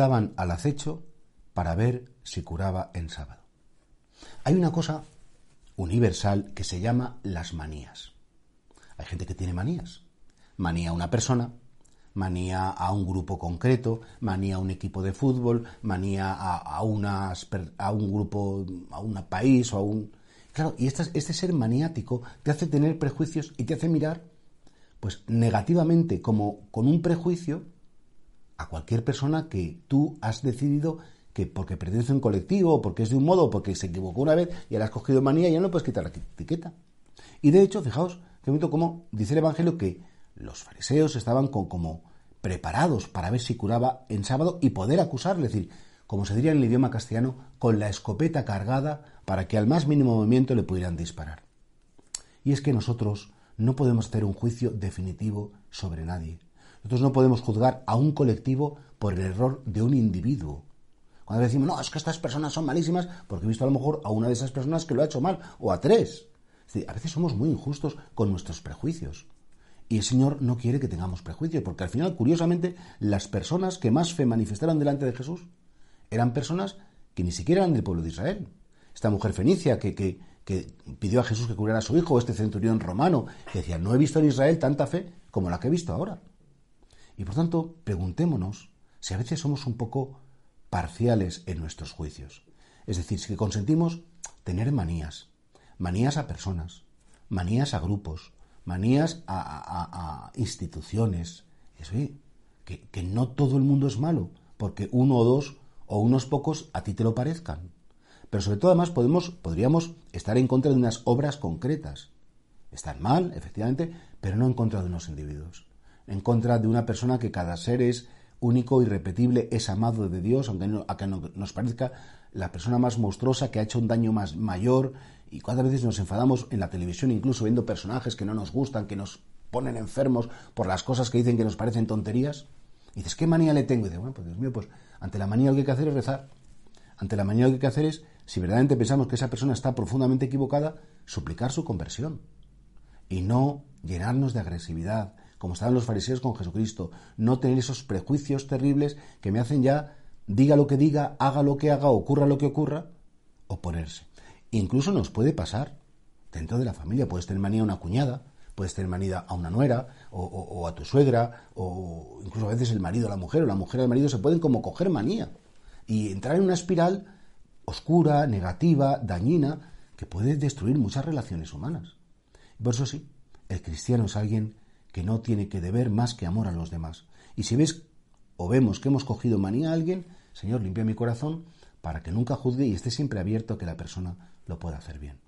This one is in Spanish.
estaban al acecho para ver si curaba en sábado. Hay una cosa universal que se llama las manías. Hay gente que tiene manías. Manía una persona, manía a un grupo concreto, manía a un equipo de fútbol, manía a, a un grupo, a un país o a un... Claro, y este, ser maniático te hace tener prejuicios y te hace mirar, pues negativamente, como con un prejuicio, a cualquier persona que tú has decidido que porque pertenece a un colectivo, porque es de un modo, porque se equivocó una vez y ahora has cogido manía, ya no puedes quitar la etiqueta. Y de hecho, fijaos, que momento como dice el Evangelio que los fariseos estaban con, como preparados para ver si curaba en sábado y poder acusarle, es decir, como se diría en el idioma castellano, con la escopeta cargada para que al más mínimo movimiento le pudieran disparar. Y es que nosotros no podemos hacer un juicio definitivo sobre nadie. Nosotros no podemos juzgar a un colectivo por el error de un individuo. Cuando decimos, no, es que estas personas son malísimas, porque he visto a lo mejor a una de esas personas que lo ha hecho mal, o a tres. a veces somos muy injustos con nuestros prejuicios. Y el Señor no quiere que tengamos prejuicios, porque al final, curiosamente, las personas que más fe manifestaron delante de Jesús eran personas que ni siquiera eran del pueblo de Israel. Esta mujer fenicia que, que, que pidió a Jesús que curara a su hijo, este centurión romano, que decía, no he visto en Israel tanta fe como la que he visto ahora. Y por tanto, preguntémonos si a veces somos un poco parciales en nuestros juicios. Es decir, si consentimos tener manías, manías a personas, manías a grupos, manías a, instituciones. Eso que, que no todo el mundo es malo, porque uno o dos o unos pocos a ti te lo parezcan. Pero sobre todo además podemos, podríamos estar en contra de unas obras concretas. Están mal, efectivamente, pero no en contra de unos individuos en contra de una persona que cada ser es único, irrepetible, es amado de Dios, aunque no, a que nos parezca la persona más monstruosa que ha hecho un daño más mayor. Y cuántas veces nos enfadamos en la televisión, incluso viendo personajes que no nos gustan, que nos ponen enfermos por las cosas que dicen que nos parecen tonterías. Y dices, ¿qué manía le tengo? Y dices, bueno, pues Dios mío, pues ante la manía lo que hay que hacer es rezar. Ante la manía lo que hay que hacer es, si verdaderamente pensamos que esa persona está profundamente equivocada, suplicar su conversión. Y no llenarnos de agresividad, como estaban los fariseos con Jesucristo, no tener esos prejuicios terribles que me hacen ya, diga lo que diga, haga lo que haga, ocurra lo que ocurra, oponerse. Incluso nos puede pasar dentro de la familia, puedes tener manía a una cuñada, puedes tener manía a una nuera, o, a tu suegra, o incluso a veces el marido a la mujer, o la mujer al marido se pueden como coger manía y entrar en una espiral oscura, negativa, dañina, que puede destruir muchas relaciones humanas. Por eso sí, el cristiano es alguien que no tiene que deber más que amor a los demás. Y si ves o vemos que hemos cogido manía a alguien, Señor, limpia mi corazón para que nunca juzgue y esté siempre abierto a que la persona lo pueda hacer bien.